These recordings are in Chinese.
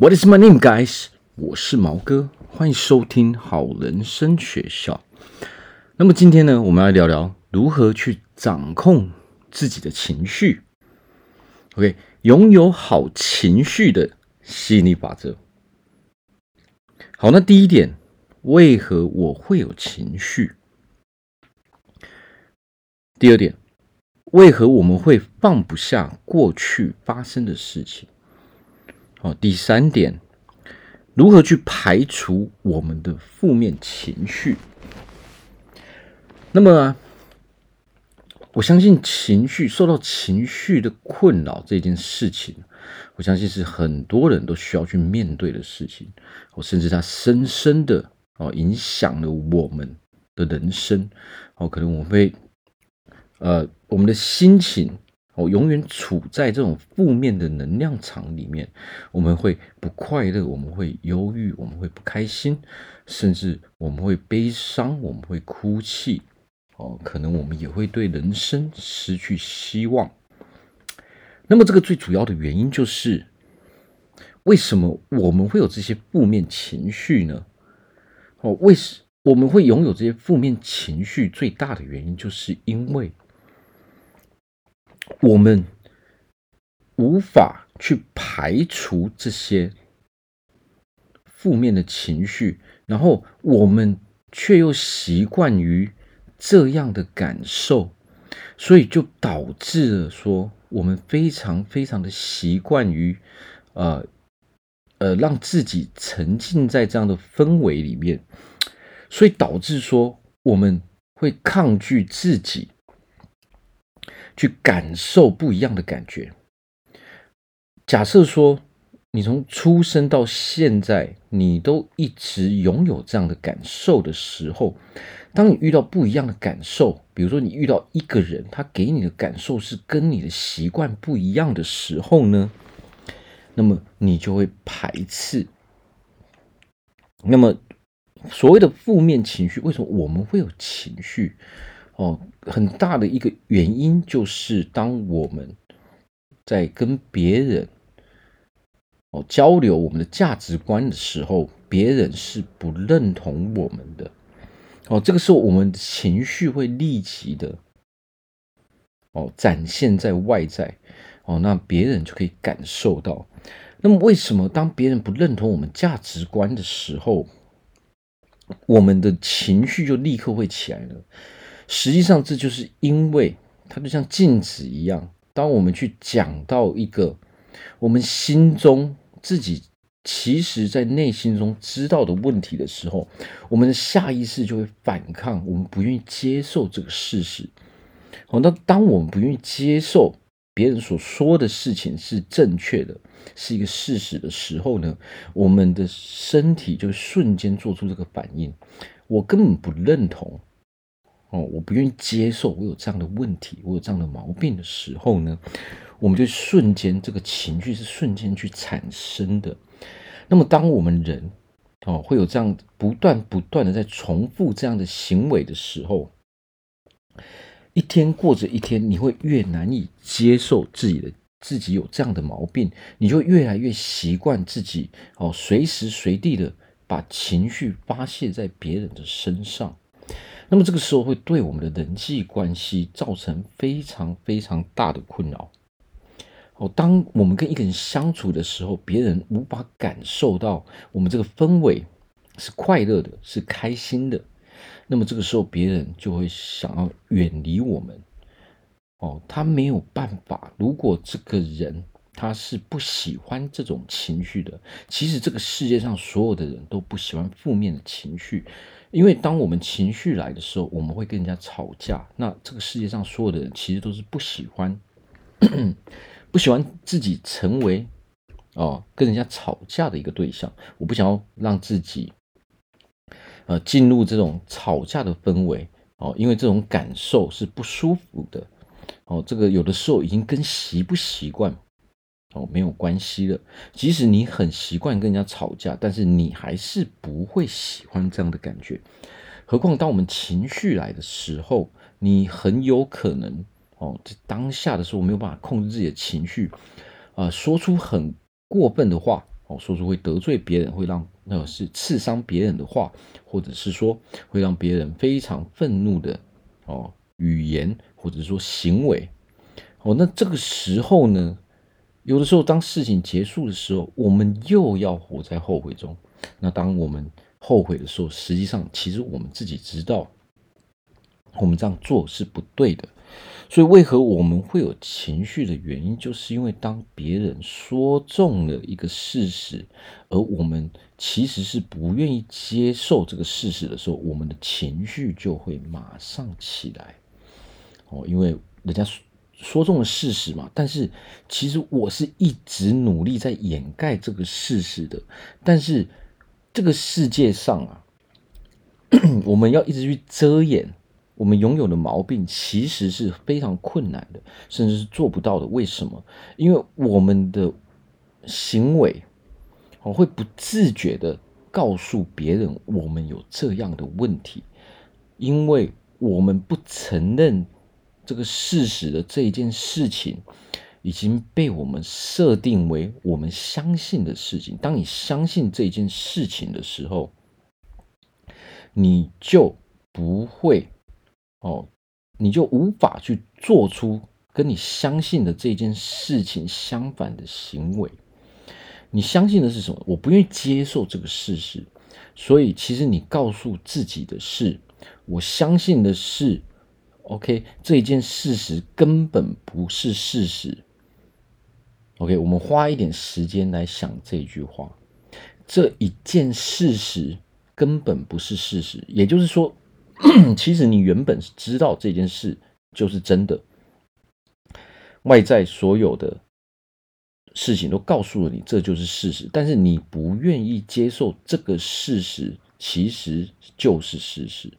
What is my name, guys？我是毛哥，欢迎收听好人生学校。那么今天呢，我们来聊聊如何去掌控自己的情绪。OK，拥有好情绪的吸引力法则。好，那第一点，为何我会有情绪？第二点，为何我们会放不下过去发生的事情？好，第三点，如何去排除我们的负面情绪？那么，我相信情绪受到情绪的困扰这件事情，我相信是很多人都需要去面对的事情。哦，甚至它深深的哦影响了我们的人生。哦，可能我会呃，我们的心情。我永远处在这种负面的能量场里面，我们会不快乐，我们会忧郁，我们会不开心，甚至我们会悲伤，我们会哭泣，哦，可能我们也会对人生失去希望。那么，这个最主要的原因就是，为什么我们会有这些负面情绪呢？哦，为什我们会拥有这些负面情绪？最大的原因就是因为。我们无法去排除这些负面的情绪，然后我们却又习惯于这样的感受，所以就导致了说我们非常非常的习惯于呃呃让自己沉浸在这样的氛围里面，所以导致说我们会抗拒自己。去感受不一样的感觉。假设说，你从出生到现在，你都一直拥有这样的感受的时候，当你遇到不一样的感受，比如说你遇到一个人，他给你的感受是跟你的习惯不一样的时候呢，那么你就会排斥。那么，所谓的负面情绪，为什么我们会有情绪？哦，很大的一个原因就是，当我们在跟别人哦交流我们的价值观的时候，别人是不认同我们的。哦，这个时候我们的情绪会立即的哦展现在外在哦，那别人就可以感受到。那么，为什么当别人不认同我们价值观的时候，我们的情绪就立刻会起来呢？实际上，这就是因为它就像镜子一样。当我们去讲到一个我们心中自己其实在内心中知道的问题的时候，我们的下意识就会反抗，我们不愿意接受这个事实。好，那当我们不愿意接受别人所说的事情是正确的，是一个事实的时候呢，我们的身体就瞬间做出这个反应。我根本不认同。哦，我不愿意接受我有这样的问题，我有这样的毛病的时候呢，我们就瞬间这个情绪是瞬间去产生的。那么，当我们人哦会有这样不断不断的在重复这样的行为的时候，一天过着一天，你会越难以接受自己的自己有这样的毛病，你就越来越习惯自己哦随时随地的把情绪发泄在别人的身上。那么这个时候会对我们的人际关系造成非常非常大的困扰。哦，当我们跟一个人相处的时候，别人无法感受到我们这个氛围是快乐的，是开心的，那么这个时候别人就会想要远离我们。哦，他没有办法。如果这个人他是不喜欢这种情绪的，其实这个世界上所有的人都不喜欢负面的情绪。因为当我们情绪来的时候，我们会跟人家吵架。那这个世界上所有的人其实都是不喜欢，不喜欢自己成为哦跟人家吵架的一个对象。我不想要让自己呃进入这种吵架的氛围哦，因为这种感受是不舒服的哦。这个有的时候已经跟习不习惯。哦，没有关系的。即使你很习惯跟人家吵架，但是你还是不会喜欢这样的感觉。何况当我们情绪来的时候，你很有可能哦，在当下的时候没有办法控制自己的情绪，啊、说出很过分的话哦，说出会得罪别人，会让那是刺伤别人的话，或者是说会让别人非常愤怒的哦语言，或者说行为，哦，那这个时候呢，有的时候当事情结束的时候，我们又要活在后悔中。那当我们后悔的时候，实际上其实我们自己知道，我们这样做是不对的。所以，为何我们会有情绪的原因，就是因为当别人说中了一个事实，而我们其实是不愿意接受这个事实的时候，我们的情绪就会马上起来。哦，因为人家说中了事实嘛，但是其实我是一直努力在掩盖这个事实的。但是这个世界上啊，我们要一直去遮掩。我们拥有的毛病其实是非常困难的，甚至是做不到的。为什么？因为我们的行为，我，会不自觉的告诉别人我们有这样的问题，因为我们不承认这个事实的这一件事情，已经被我们设定为我们相信的事情。当你相信这件事情的时候，你就不会。哦，你就无法去做出跟你相信的这件事情相反的行为。你相信的是什么？我不愿意接受这个事实，所以其实你告诉自己的是，我相信的是，OK，这一件事实根本不是事实。OK，我们花一点时间来想这句话，这一件事实根本不是事实，也就是说。其实你原本是知道这件事就是真的，外在所有的事情都告诉了你这就是事实，但是你不愿意接受这个事实，其实就是事实。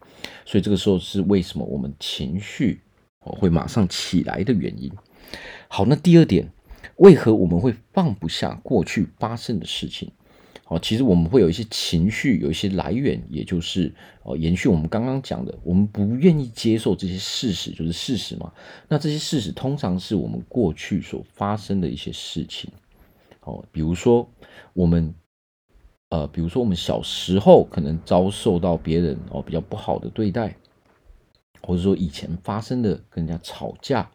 所以这个时候是为什么我们情绪会马上起来的原因。好，那第二点，为何我们会放不下过去发生的事情？哦，其实我们会有一些情绪，有一些来源，也就是哦，延续我们刚刚讲的，我们不愿意接受这些事实，就是事实嘛。那这些事实通常是我们过去所发生的一些事情。哦，比如说我们，呃，比如说我们小时候可能遭受到别人哦比较不好的对待，或者说以前发生的跟人家吵架。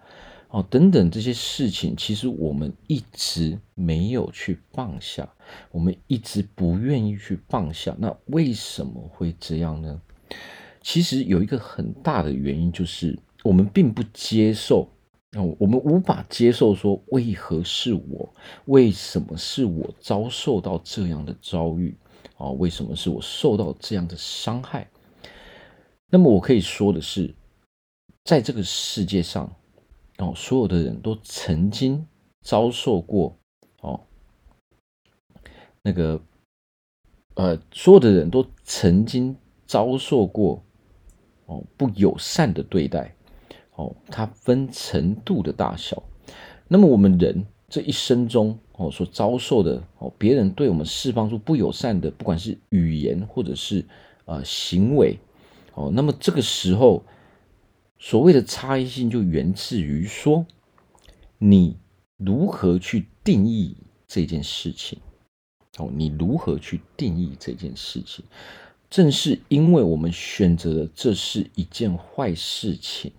哦，等等这些事情，其实我们一直没有去放下，我们一直不愿意去放下。那为什么会这样呢？其实有一个很大的原因，就是我们并不接受，我们无法接受说，为何是我？为什么是我遭受到这样的遭遇？啊，为什么是我受到这样的伤害？那么我可以说的是，在这个世界上。哦，所有的人都曾经遭受过哦，那个呃，所有的人都曾经遭受过哦不友善的对待哦，它分程度的大小。那么我们人这一生中哦所遭受的哦，别人对我们释放出不友善的，不管是语言或者是呃行为哦，那么这个时候。所谓的差异性，就源自于说，你如何去定义这件事情。哦，你如何去定义这件事情？正是因为我们选择了这是一件坏事情，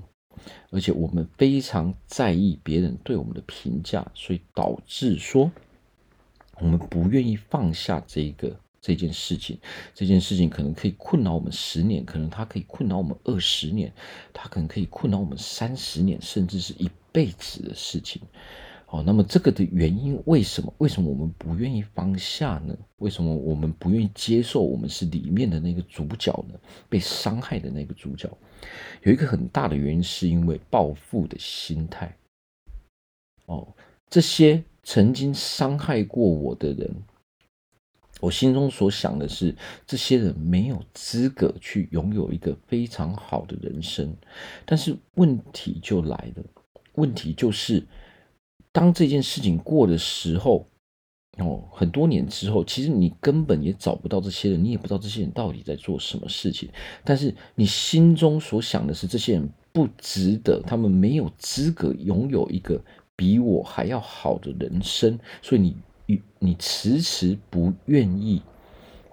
而且我们非常在意别人对我们的评价，所以导致说，我们不愿意放下这个。这件事情，这件事情可能可以困扰我们十年，可能它可以困扰我们二十年，它可能可以困扰我们三十年，甚至是一辈子的事情。好，那么这个的原因为什么？为什么我们不愿意放下呢？为什么我们不愿意接受我们是里面的那个主角呢？被伤害的那个主角，有一个很大的原因，是因为报复的心态。哦，这些曾经伤害过我的人。我心中所想的是，这些人没有资格去拥有一个非常好的人生。但是问题就来了，问题就是，当这件事情过的时候，哦，很多年之后，其实你根本也找不到这些人，你也不知道这些人到底在做什么事情。但是你心中所想的是，这些人不值得，他们没有资格拥有一个比我还要好的人生，所以你。你迟迟不愿意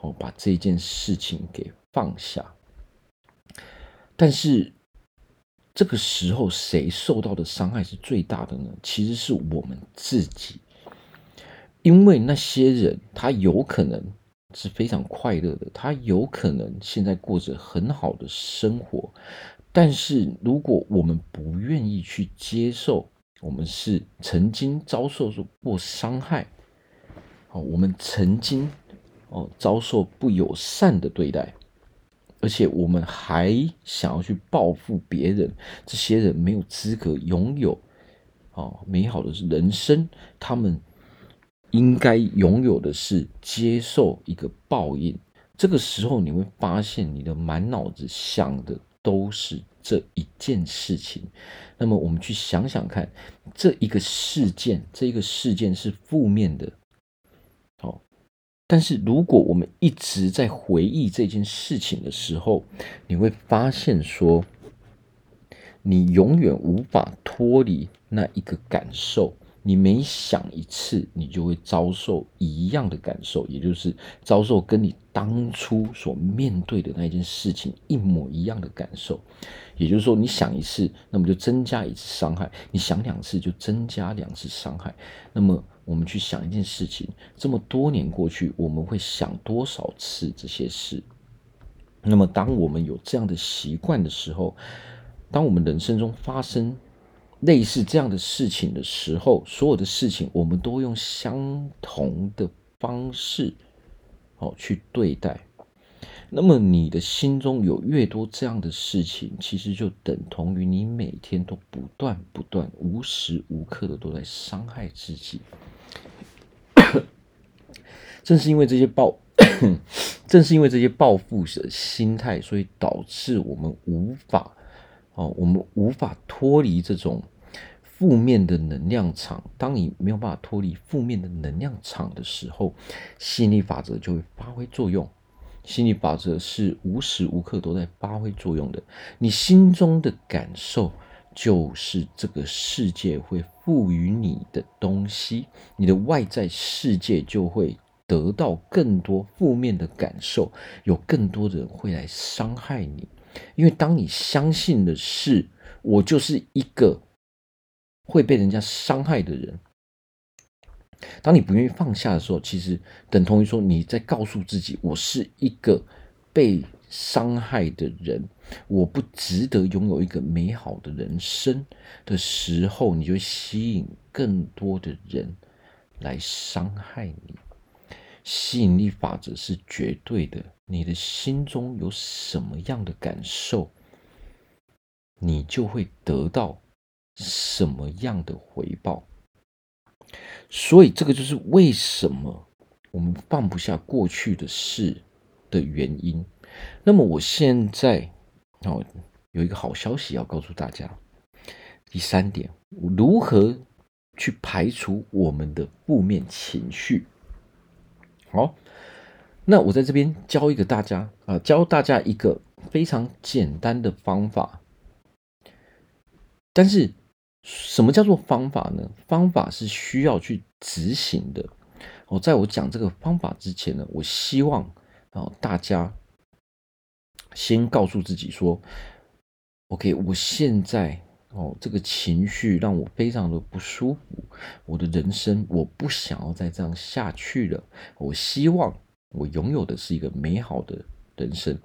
哦把这件事情给放下，但是这个时候谁受到的伤害是最大的呢？其实是我们自己，因为那些人他有可能是非常快乐的，他有可能现在过着很好的生活，但是如果我们不愿意去接受，我们是曾经遭受过伤害。哦，我们曾经哦遭受不友善的对待，而且我们还想要去报复别人，这些人没有资格拥有哦美好的人生，他们应该拥有的是接受一个报应。这个时候你会发现，你的满脑子想的都是这一件事情。那么我们去想想看，这一个事件，这一个事件是负面的。但是如果我们一直在回忆这件事情的时候，你会发现说，你永远无法脱离那一个感受。你每想一次，你就会遭受一样的感受，也就是遭受跟你当初所面对的那件事情一模一样的感受。也就是说，你想一次，那么就增加一次伤害；你想两次，就增加两次伤害。那么。我们去想一件事情，这么多年过去，我们会想多少次这些事？那么，当我们有这样的习惯的时候，当我们人生中发生类似这样的事情的时候，所有的事情我们都用相同的方式，哦，去对待。那么，你的心中有越多这样的事情，其实就等同于你每天都不断不断、无时无刻的都在伤害自己。正是因为这些暴，正是因为这些报复的心态，所以导致我们无法哦，我们无法脱离这种负面的能量场。当你没有办法脱离负面的能量场的时候，吸引力法则就会发挥作用。吸引力法则是无时无刻都在发挥作用的。你心中的感受，就是这个世界会赋予你的东西，你的外在世界就会。得到更多负面的感受，有更多的人会来伤害你，因为当你相信的是我就是一个会被人家伤害的人，当你不愿意放下的时候，其实等同于说你在告诉自己，我是一个被伤害的人，我不值得拥有一个美好的人生的时候，你就吸引更多的人来伤害你。吸引力法则是绝对的，你的心中有什么样的感受，你就会得到什么样的回报。所以，这个就是为什么我们放不下过去的事的原因。那么，我现在哦有一个好消息要告诉大家。第三点，如何去排除我们的负面情绪？好，那我在这边教一个大家啊，教大家一个非常简单的方法。但是，什么叫做方法呢？方法是需要去执行的。哦，在我讲这个方法之前呢，我希望啊大家先告诉自己说：“OK，我现在。”哦，这个情绪让我非常的不舒服。我的人生，我不想要再这样下去了。我希望我拥有的是一个美好的人生。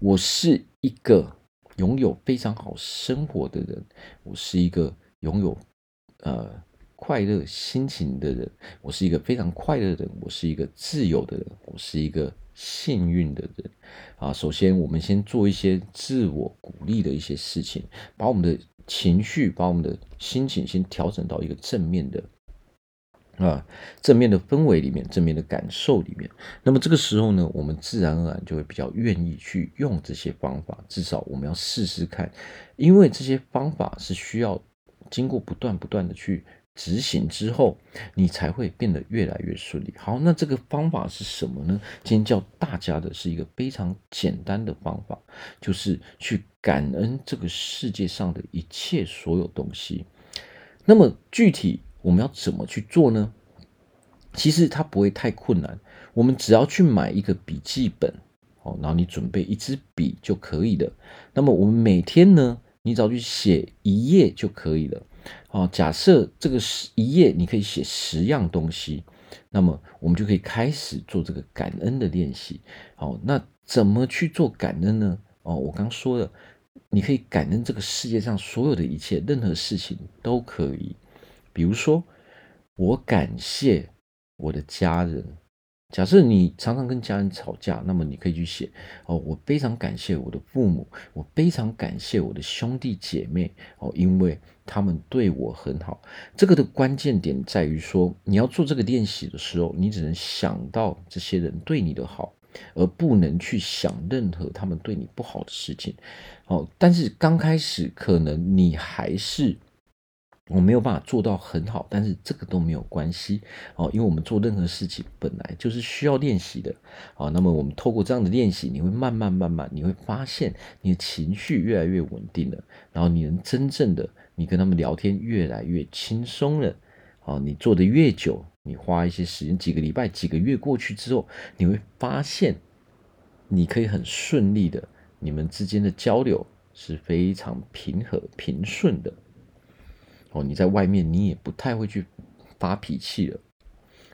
我是一个拥有非常好生活的人。我是一个拥有呃快乐心情的人。我是一个非常快乐的人。我是一个自由的人。我是一个幸运的人。啊，首先我们先做一些自我鼓励的一些事情，把我们的。情绪把我们的心情先调整到一个正面的啊，正面的氛围里面，正面的感受里面。那么这个时候呢，我们自然而然就会比较愿意去用这些方法。至少我们要试试看，因为这些方法是需要经过不断不断的去。执行之后，你才会变得越来越顺利。好，那这个方法是什么呢？今天教大家的是一个非常简单的方法，就是去感恩这个世界上的一切所有东西。那么具体我们要怎么去做呢？其实它不会太困难，我们只要去买一个笔记本，哦，然后你准备一支笔就可以了。那么我们每天呢，你只要去写一页就可以了。哦，假设这个是一页，你可以写十样东西，那么我们就可以开始做这个感恩的练习。好，那怎么去做感恩呢？哦，我刚说了，你可以感恩这个世界上所有的一切，任何事情都可以。比如说，我感谢我的家人。假设你常常跟家人吵架，那么你可以去写哦，我非常感谢我的父母，我非常感谢我的兄弟姐妹哦，因为他们对我很好。这个的关键点在于说，你要做这个练习的时候，你只能想到这些人对你的好，而不能去想任何他们对你不好的事情。哦，但是刚开始可能你还是。我没有办法做到很好，但是这个都没有关系哦，因为我们做任何事情本来就是需要练习的啊。那么我们透过这样的练习，你会慢慢慢慢，你会发现你的情绪越来越稳定了，然后你能真正的你跟他们聊天越来越轻松了。哦，你做的越久，你花一些时间，几个礼拜、几个月过去之后，你会发现你可以很顺利的，你们之间的交流是非常平和平顺的。哦，你在外面你也不太会去发脾气了，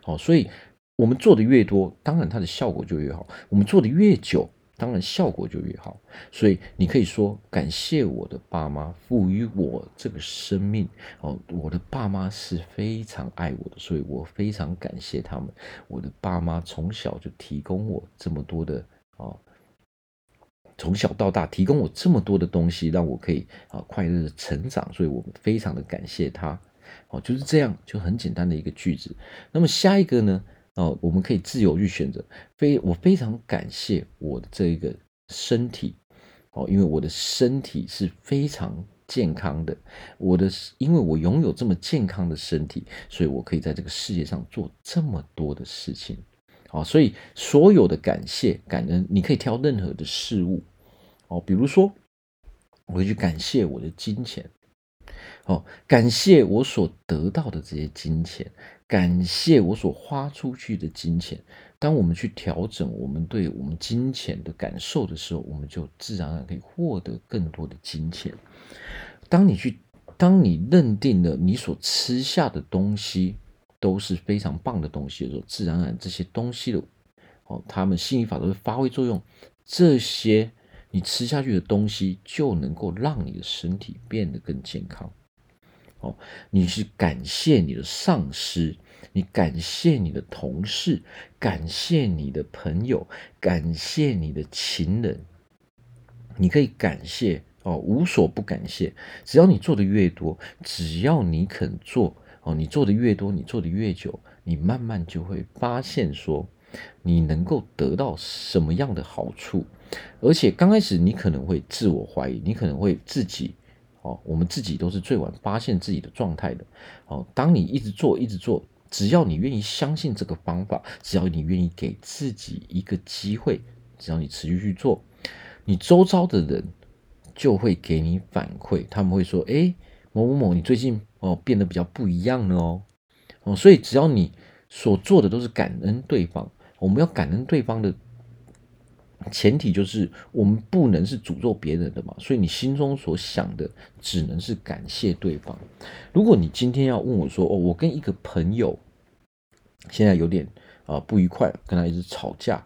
哦，所以我们做的越多，当然它的效果就越好；我们做的越久，当然效果就越好。所以你可以说，感谢我的爸妈赋予我这个生命，哦，我的爸妈是非常爱我的，所以我非常感谢他们。我的爸妈从小就提供我这么多的，哦。从小到大提供我这么多的东西，让我可以啊快乐的成长，所以我们非常的感谢他。哦，就是这样，就很简单的一个句子。那么下一个呢？哦，我们可以自由去选择。非我非常感谢我的这一个身体，哦，因为我的身体是非常健康的。我的，因为我拥有这么健康的身体，所以我可以在这个世界上做这么多的事情。好，所以所有的感谢、感恩，你可以挑任何的事物，哦，比如说，我会去感谢我的金钱，哦，感谢我所得到的这些金钱，感谢我所花出去的金钱。当我们去调整我们对我们金钱的感受的时候，我们就自然而然可以获得更多的金钱。当你去，当你认定了你所吃下的东西，都是非常棒的东西的时候，自然而然这些东西的哦，他们吸引力法则会发挥作用。这些你吃下去的东西就能够让你的身体变得更健康。哦，你是感谢你的上司，你感谢你的同事，感谢你的朋友，感谢你的情人。你可以感谢哦，无所不感谢。只要你做的越多，只要你肯做。哦，你做的越多，你做的越久，你慢慢就会发现说，你能够得到什么样的好处。而且刚开始你可能会自我怀疑，你可能会自己，哦，我们自己都是最晚发现自己的状态的。哦，当你一直做，一直做，只要你愿意相信这个方法，只要你愿意给自己一个机会，只要你持续去做，你周遭的人就会给你反馈，他们会说，诶，某某某，你最近。哦，变得比较不一样了哦，哦，所以只要你所做的都是感恩对方，我们要感恩对方的前提就是我们不能是诅咒别人的嘛，所以你心中所想的只能是感谢对方。如果你今天要问我说，哦，我跟一个朋友现在有点啊不愉快，跟他一直吵架，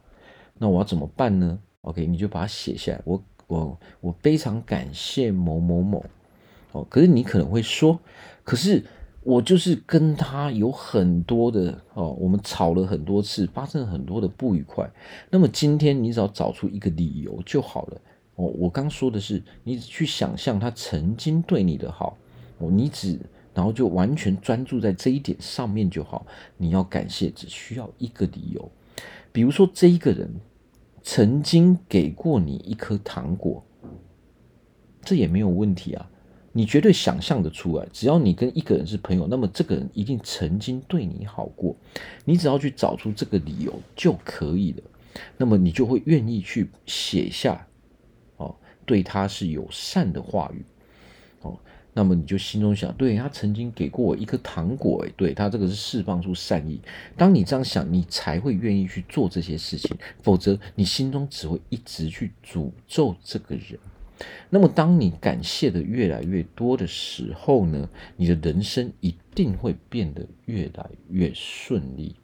那我要怎么办呢？OK，你就把它写下来。我我我非常感谢某某某。哦，可是你可能会说，可是我就是跟他有很多的哦，我们吵了很多次，发生了很多的不愉快。那么今天你只要找出一个理由就好了。哦，我刚说的是，你去想象他曾经对你的好，哦，你只然后就完全专注在这一点上面就好。你要感谢，只需要一个理由，比如说这一个人曾经给过你一颗糖果，这也没有问题啊。你绝对想象得出来，只要你跟一个人是朋友，那么这个人一定曾经对你好过。你只要去找出这个理由就可以了。那么你就会愿意去写下，哦，对他是友善的话语，哦。那么你就心中想，对，他曾经给过我一颗糖果，诶，对，他这个是释放出善意。当你这样想，你才会愿意去做这些事情，否则你心中只会一直去诅咒这个人。那么，当你感谢的越来越多的时候呢，你的人生一定会变得越来越顺利。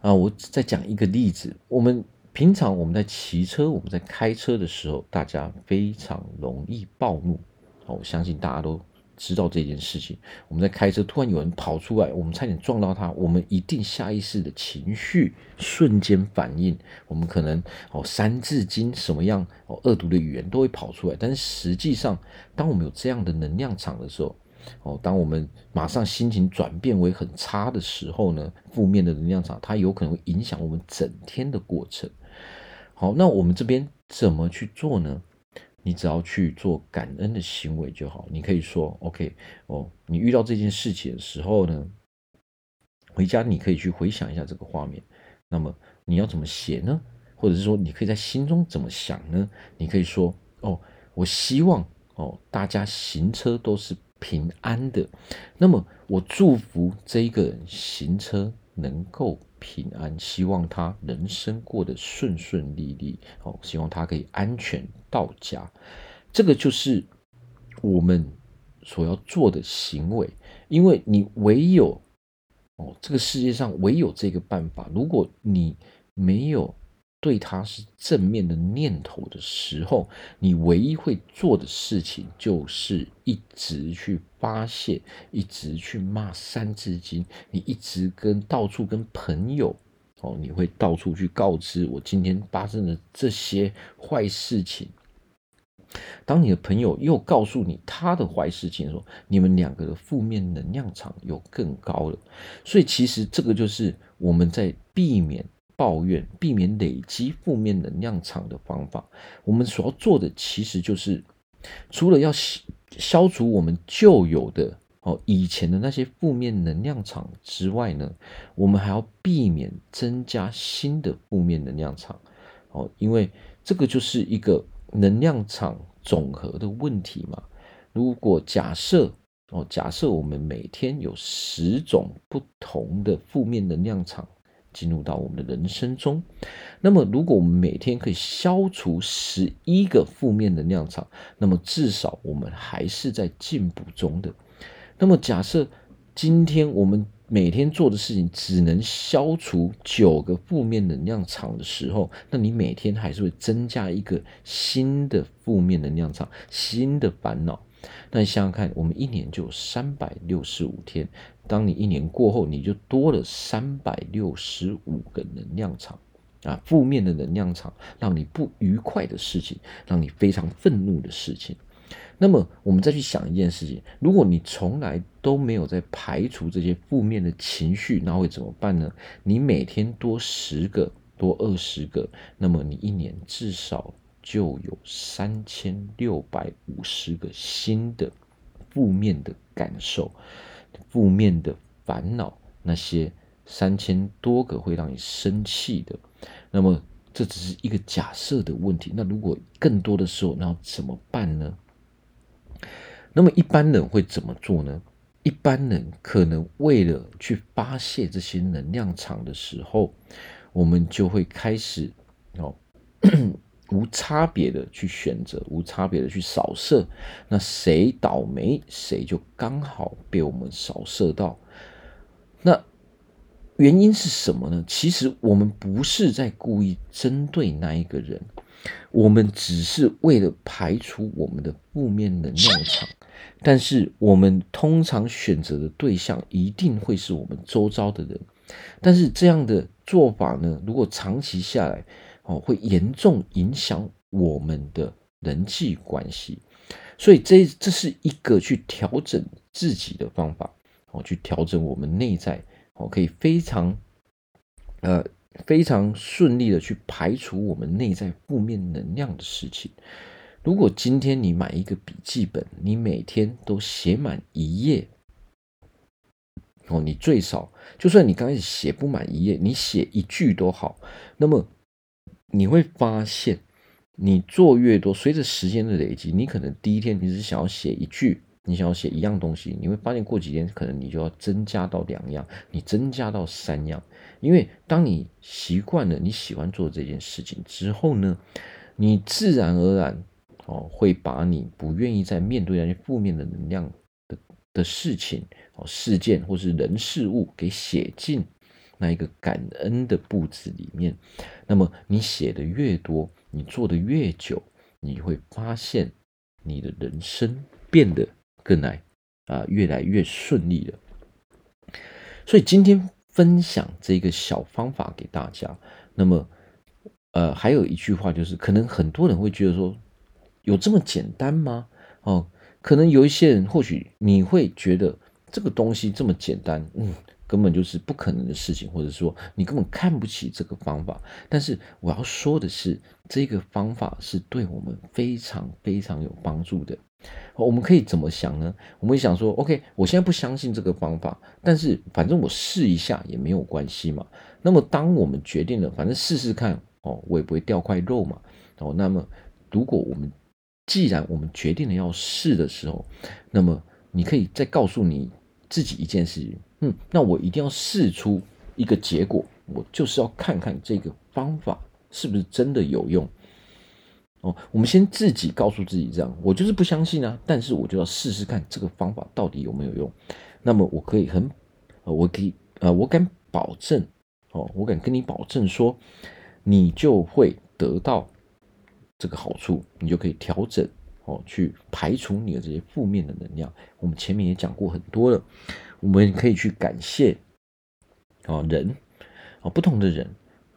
啊，我再讲一个例子，我们平常我们在骑车，我们在开车的时候，大家非常容易暴怒。我相信大家都知道这件事情。我们在开车，突然有人跑出来，我们差点撞到他，我们一定下意识的情绪瞬间反应，我们可能哦三字经什么样哦恶毒的语言都会跑出来。但是实际上，当我们有这样的能量场的时候，哦，当我们马上心情转变为很差的时候呢，负面的能量场它有可能会影响我们整天的过程。好，那我们这边怎么去做呢？你只要去做感恩的行为就好。你可以说，OK，哦，你遇到这件事情的时候呢，回家你可以去回想一下这个画面。那么你要怎么写呢？或者是说，你可以在心中怎么想呢？你可以说，哦，我希望哦，大家行车都是平安的。那么我祝福这一个人行车能够。平安，希望他人生过得顺顺利利，哦，希望他可以安全到家。这个就是我们所要做的行为，因为你唯有哦，这个世界上唯有这个办法。如果你没有。对他是正面的念头的时候，你唯一会做的事情就是一直去发泄，一直去骂三字经，你一直跟到处跟朋友哦，你会到处去告知我今天发生的这些坏事情。当你的朋友又告诉你他的坏事情的时候，你们两个的负面能量场又更高了。所以其实这个就是我们在避免。抱怨，避免累积负面能量场的方法，我们所要做的其实就是，除了要消消除我们旧有的哦以前的那些负面能量场之外呢，我们还要避免增加新的负面能量场哦，因为这个就是一个能量场总和的问题嘛。如果假设哦，假设我们每天有十种不同的负面能量场。进入到我们的人生中，那么如果我们每天可以消除十一个负面能量场，那么至少我们还是在进步中的。那么假设今天我们每天做的事情只能消除九个负面能量场的时候，那你每天还是会增加一个新的负面能量场，新的烦恼。那你想想看，我们一年就有三百六十五天。当你一年过后，你就多了三百六十五个能量场啊，负面的能量场，让你不愉快的事情，让你非常愤怒的事情。那么，我们再去想一件事情：如果你从来都没有在排除这些负面的情绪，那会怎么办呢？你每天多十个、多二十个，那么你一年至少就有三千六百五十个新的负面的感受。负面的烦恼，那些三千多个会让你生气的，那么这只是一个假设的问题。那如果更多的时候，那要怎么办呢？那么一般人会怎么做呢？一般人可能为了去发泄这些能量场的时候，我们就会开始哦。无差别的去选择，无差别的去扫射，那谁倒霉，谁就刚好被我们扫射到。那原因是什么呢？其实我们不是在故意针对那一个人，我们只是为了排除我们的负面能量场。但是我们通常选择的对象一定会是我们周遭的人。但是这样的做法呢，如果长期下来，哦，会严重影响我们的人际关系，所以这这是一个去调整自己的方法，哦，去调整我们内在，哦，可以非常，呃，非常顺利的去排除我们内在负面能量的事情。如果今天你买一个笔记本，你每天都写满一页，哦，你最少，就算你刚开始写不满一页，你写一句都好，那么。你会发现，你做越多，随着时间的累积，你可能第一天你只想要写一句，你想要写一样东西，你会发现过几天可能你就要增加到两样，你增加到三样，因为当你习惯了你喜欢做这件事情之后呢，你自然而然哦会把你不愿意再面对那些负面的能量的的事情哦事件或是人事物给写进那一个感恩的步子里面。那么你写的越多。你做的越久，你会发现你的人生变得更来啊，越来越顺利了。所以今天分享这个小方法给大家。那么，呃，还有一句话就是，可能很多人会觉得说，有这么简单吗？哦，可能有一些人，或许你会觉得这个东西这么简单，嗯。根本就是不可能的事情，或者说你根本看不起这个方法。但是我要说的是，这个方法是对我们非常非常有帮助的。我们可以怎么想呢？我们想说，OK，我现在不相信这个方法，但是反正我试一下也没有关系嘛。那么当我们决定了，反正试试看哦，我也不会掉块肉嘛。哦，那么如果我们既然我们决定了要试的时候，那么你可以再告诉你自己一件事情。嗯，那我一定要试出一个结果，我就是要看看这个方法是不是真的有用。哦，我们先自己告诉自己这样，我就是不相信啊，但是我就要试试看这个方法到底有没有用。那么我可以很，呃，我可以，呃，我敢保证，哦，我敢跟你保证说，你就会得到这个好处，你就可以调整，哦，去排除你的这些负面的能量。我们前面也讲过很多了。我们可以去感谢哦人哦不同的人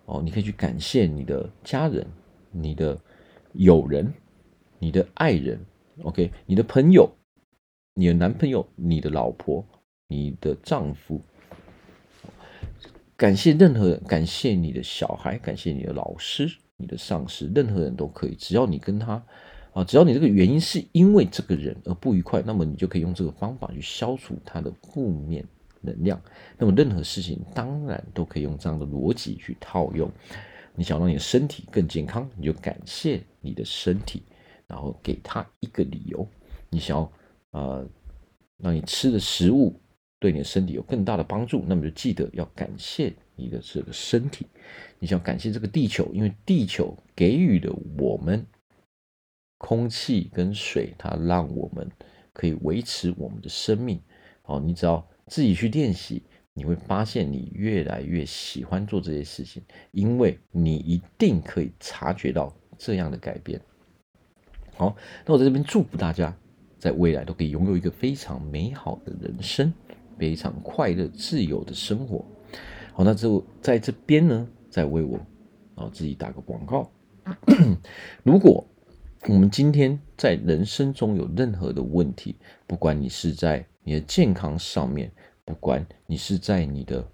哦，你可以去感谢你的家人、你的友人、你的爱人，OK，你的朋友、你的男朋友、你的老婆、你的丈夫，感谢任何人，感谢你的小孩，感谢你的老师、你的上司，任何人都可以，只要你跟他。啊，只要你这个原因是因为这个人而不愉快，那么你就可以用这个方法去消除他的负面能量。那么任何事情当然都可以用这样的逻辑去套用。你想让你的身体更健康，你就感谢你的身体，然后给他一个理由。你想要呃让你吃的食物对你的身体有更大的帮助，那么就记得要感谢你的这个身体。你想感谢这个地球，因为地球给予了我们。空气跟水，它让我们可以维持我们的生命。哦，你只要自己去练习，你会发现你越来越喜欢做这些事情，因为你一定可以察觉到这样的改变。好，那我在这边祝福大家，在未来都可以拥有一个非常美好的人生，非常快乐、自由的生活。好，那就在这边呢，再为我啊自己打个广告。如果我们今天在人生中有任何的问题，不管你是在你的健康上面，不管你是在你的，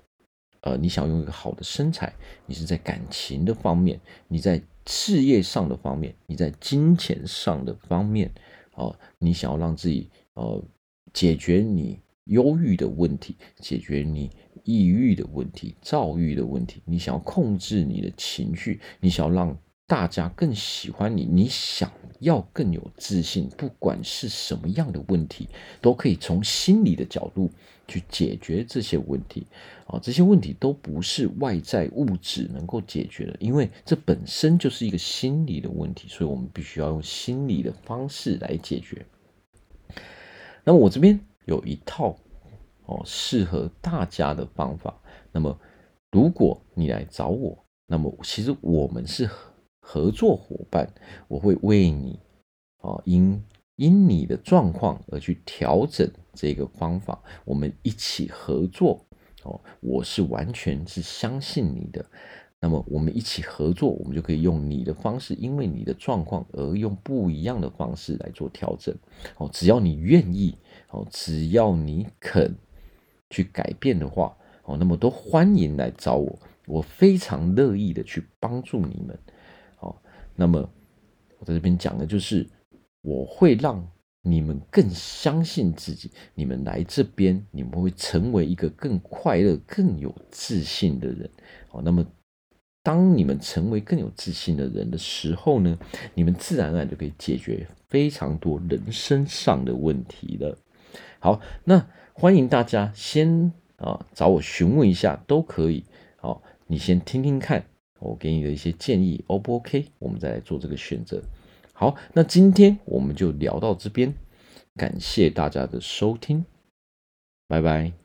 呃，你想用一个好的身材，你是在感情的方面，你在事业上的方面，你在金钱上的方面，哦、你想要让自己呃解决你忧郁的问题，解决你抑郁的问题、躁郁的问题，你想要控制你的情绪，你想要让。大家更喜欢你，你想要更有自信，不管是什么样的问题，都可以从心理的角度去解决这些问题。啊，这些问题都不是外在物质能够解决的，因为这本身就是一个心理的问题，所以我们必须要用心理的方式来解决。那么我这边有一套哦适合大家的方法。那么如果你来找我，那么其实我们是。合作伙伴，我会为你啊，因因你的状况而去调整这个方法，我们一起合作哦。我是完全是相信你的，那么我们一起合作，我们就可以用你的方式，因为你的状况而用不一样的方式来做调整哦。只要你愿意哦，只要你肯去改变的话哦，那么都欢迎来找我，我非常乐意的去帮助你们。那么，我在这边讲的就是，我会让你们更相信自己。你们来这边，你们会成为一个更快乐、更有自信的人。哦，那么当你们成为更有自信的人的时候呢，你们自然而然就可以解决非常多人生上的问题了。好，那欢迎大家先啊找我询问一下都可以。好，你先听听看，我给你的一些建议，O 不 OK？我们再来做这个选择。好，那今天我们就聊到这边，感谢大家的收听，拜拜。